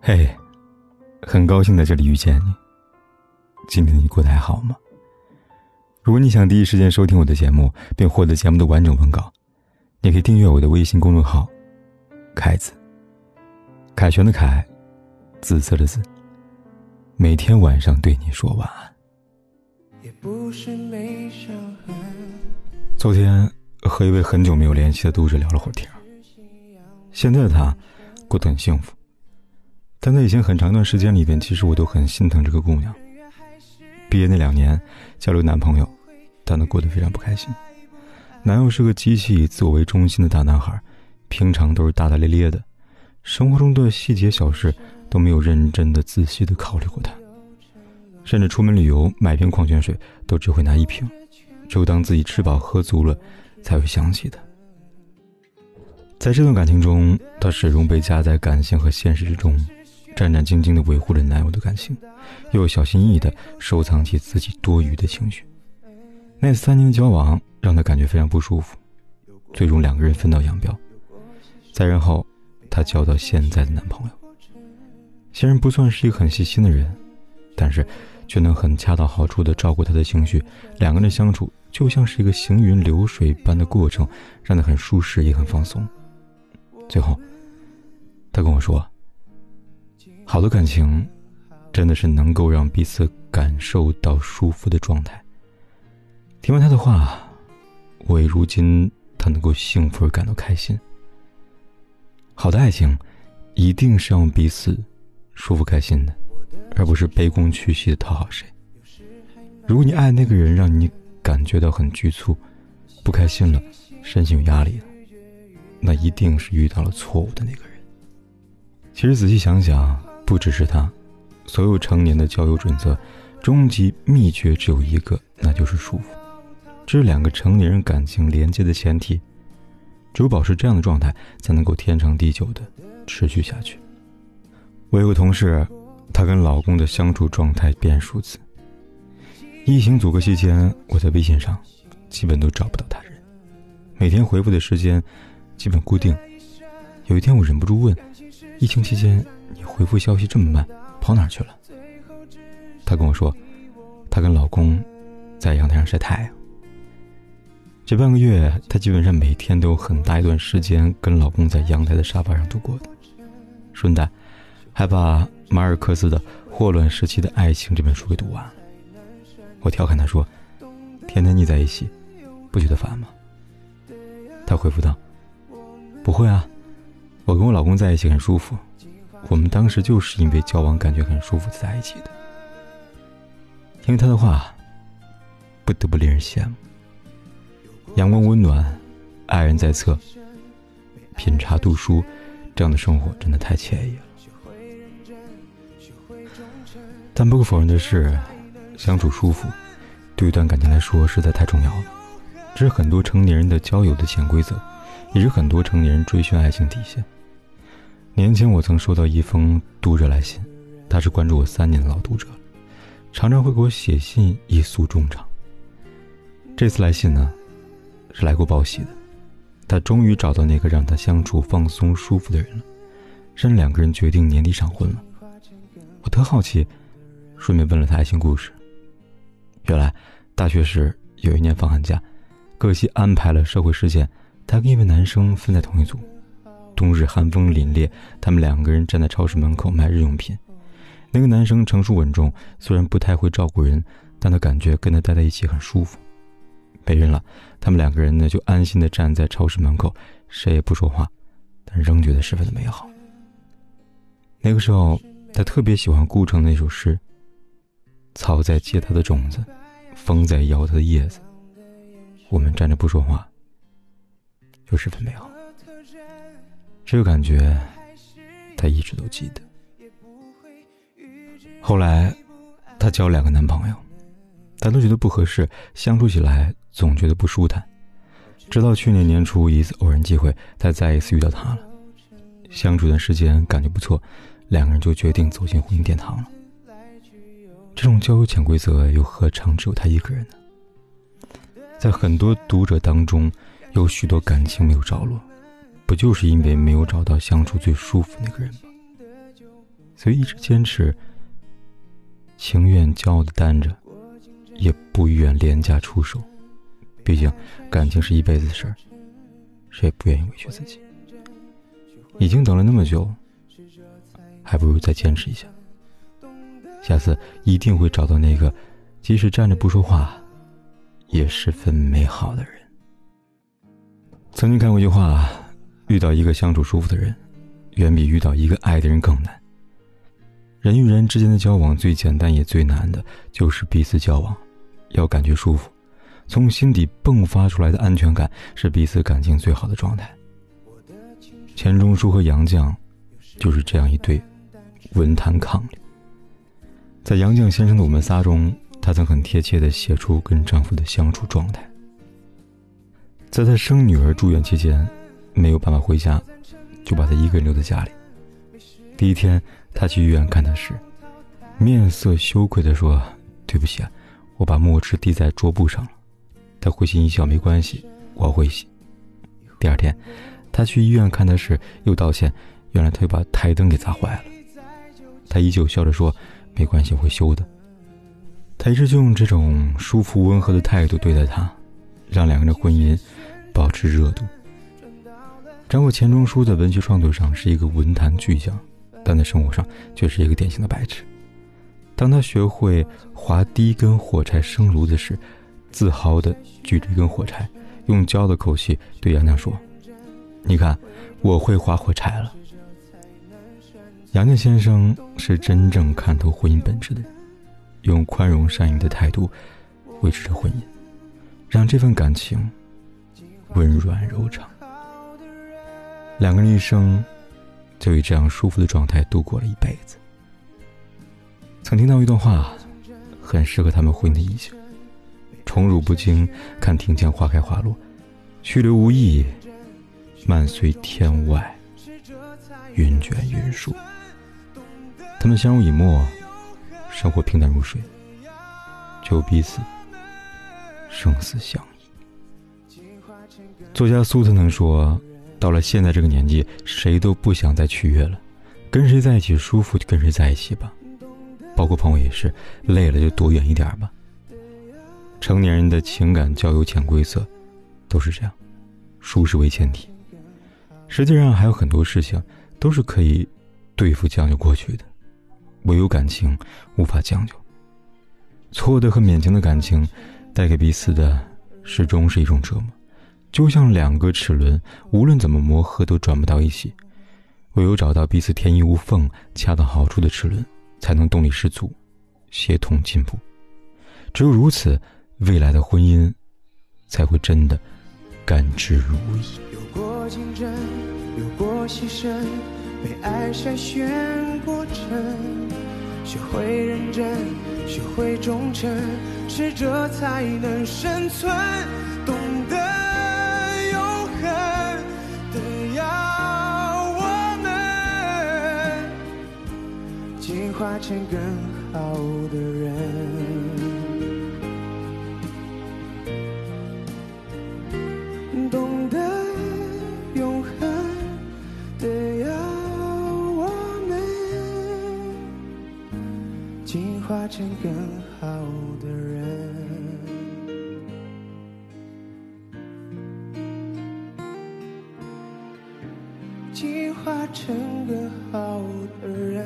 嘿，很高兴在这里遇见你。今天你过得还好吗？如果你想第一时间收听我的节目，并获得节目的完整文稿，你可以订阅我的微信公众号“凯子”。凯旋的凯，紫色的紫。每天晚上对你说晚安。昨天和一位很久没有联系的读者聊了会儿天，现在的他过得很幸福。但在以前很长一段时间里边，其实我都很心疼这个姑娘。毕业那两年，交了男朋友，但她过得非常不开心。男友是个极其以自我为中心的大男孩，平常都是大大咧咧的，生活中的细节小事都没有认真的、仔细的考虑过他。甚至出门旅游买瓶矿泉水，都只会拿一瓶，只有当自己吃饱喝足了，才会想起他。在这段感情中，她始终被夹在感性和现实之中。战战兢兢地维护着男友的感情，又小心翼翼地收藏起自己多余的情绪。那三年的交往让她感觉非常不舒服，最终两个人分道扬镳。再然后，她交到现在的男朋友。虽然不算是一个很细心的人，但是却能很恰到好处地照顾她的情绪。两个人的相处就像是一个行云流水般的过程，让她很舒适也很放松。最后，她跟我说。好的感情，真的是能够让彼此感受到舒服的状态。听完他的话，我为如今他能够幸福而感到开心。好的爱情，一定是让彼此舒服开心的，而不是卑躬屈膝的讨好谁。如果你爱那个人让你感觉到很局促、不开心了，身心有压力了，那一定是遇到了错误的那个人。其实仔细想想。不只是他，所有成年的交友准则，终极秘诀只有一个，那就是舒服。这是两个成年人感情连接的前提。只有保持这样的状态，才能够天长地久的持续下去。我有个同事，她跟老公的相处状态变数字。疫情阻隔期间，我在微信上基本都找不到他人，每天回复的时间基本固定。有一天，我忍不住问：疫情期间？你回复消息这么慢，跑哪去了？她跟我说，她跟老公在阳台上晒太阳。这半个月，她基本上每天都有很大一段时间跟老公在阳台的沙发上度过的。顺带，还把马尔克斯的《霍乱时期的爱情》这本书给读完了。我调侃她说：“天天腻在一起，不觉得烦吗？”她回复道：“不会啊，我跟我老公在一起很舒服。”我们当时就是因为交往感觉很舒服才在一起的。听他的话，不得不令人羡慕。阳光温暖，爱人在侧，品茶读书，这样的生活真的太惬意了。但不可否认的是，相处舒服，对一段感情来说实在太重要了。这是很多成年人的交友的潜规则，也是很多成年人追寻爱情底线。年前我曾收到一封读者来信，他是关注我三年的老读者常常会给我写信以诉衷肠。这次来信呢，是来过报喜的，他终于找到那个让他相处放松舒服的人了，甚至两个人决定年底闪婚了。我特好奇，顺便问了他爱情故事。原来大学时有一年放寒假，可惜安排了社会实践，他跟一位男生分在同一组。冬日寒风凛冽，他们两个人站在超市门口卖日用品。那个男生成熟稳重，虽然不太会照顾人，但他感觉跟他待在一起很舒服。没人了，他们两个人呢就安心的站在超市门口，谁也不说话，但仍觉得十分的美好。那个时候，他特别喜欢顾城那首诗：“草在结它的种子，风在摇它的叶子，我们站着不说话，就十分美好。”这个感觉，他一直都记得。后来，她交两个男朋友，但都觉得不合适，相处起来总觉得不舒坦。直到去年年初一次偶然机会，她再一次遇到他了，相处一段时间感觉不错，两个人就决定走进婚姻殿堂了。这种交友潜规则又何尝只有他一个人呢？在很多读者当中，有许多感情没有着落。不就是因为没有找到相处最舒服那个人吗？所以一直坚持，情愿骄傲的单着，也不愿廉价出手。毕竟感情是一辈子的事儿，谁也不愿意委屈自己。已经等了那么久，还不如再坚持一下。下次一定会找到那个，即使站着不说话，也十分美好的人。曾经看过一句话：遇到一个相处舒服的人，远比遇到一个爱的人更难。人与人之间的交往，最简单也最难的，就是彼此交往，要感觉舒服，从心底迸发出来的安全感，是彼此感情最好的状态。钱钟书和杨绛，就是这样一对文坛伉俪。在杨绛先生的《我们仨》中，她曾很贴切地写出跟丈夫的相处状态。在她生女儿住院期间，没有办法回家，就把她一个人留在家里。第一天，她去医院看她时，面色羞愧地说：“对不起啊，我把墨汁滴在桌布上了。”她会心一笑：“没关系，我会洗。”第二天。他去医院看他时，又道歉，原来他又把台灯给砸坏了。他依旧笑着说：“没关系，会修的。”他一直就用这种舒服温和的态度对待他，让两个人的婚姻保持热度。张过钱钟书在文学创作上是一个文坛巨匠，但在生活上却是一个典型的白痴。当他学会划第一根火柴生炉子时，自豪地举着一根火柴，用骄傲的口气对杨绛说。你看，我会划火柴了。杨绛先生是真正看透婚姻本质的人，用宽容善意的态度维持着婚姻，让这份感情温软柔长。两个人一生就以这样舒服的状态度过了一辈子。曾听到一段话，很适合他们婚姻的意境：宠辱不惊，看庭前花开花落；去留无意。漫随天外，云卷云舒。他们相濡以沫，生活平淡如水，就彼此生死相依。作家苏特能说：“到了现在这个年纪，谁都不想再取悦了，跟谁在一起舒服就跟谁在一起吧。包括朋友也是，累了就躲远一点吧。成年人的情感交友潜规则都是这样，舒适为前提。”实际上还有很多事情都是可以对付将就过去的，唯有感情无法将就。错的和勉强的感情，带给彼此的始终是一种折磨，就像两个齿轮，无论怎么磨合都转不到一起。唯有找到彼此天衣无缝、恰到好处的齿轮，才能动力十足，协同进步。只有如此，未来的婚姻才会真的甘之如饴。有过竞争，有过牺牲，被爱筛选过程，学会认真，学会忠诚，适者才能生存。化成更好的人，懂得永恒的要我们。进化成更好的人。进化成更好的人。